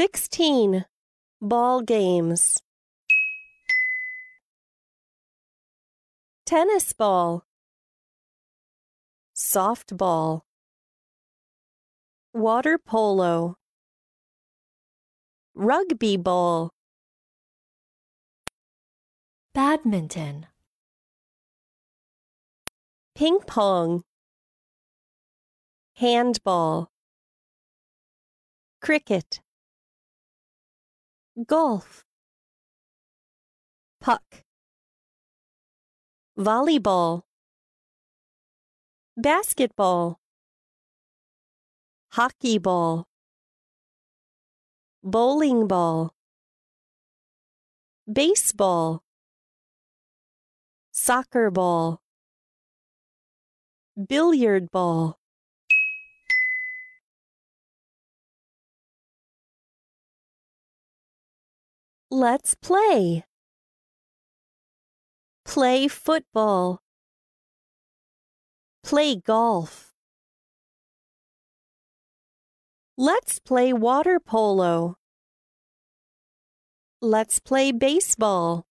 16. Ball games. Tennis ball. Softball. Water polo. Rugby ball. badminton, Ping pong. Handball. Cricket. Golf. Puck. Volleyball. Basketball. Hockey ball. Bowling ball. Baseball. Soccer ball. Billiard ball. Let's play. Play football. Play golf. Let's play water polo. Let's play baseball.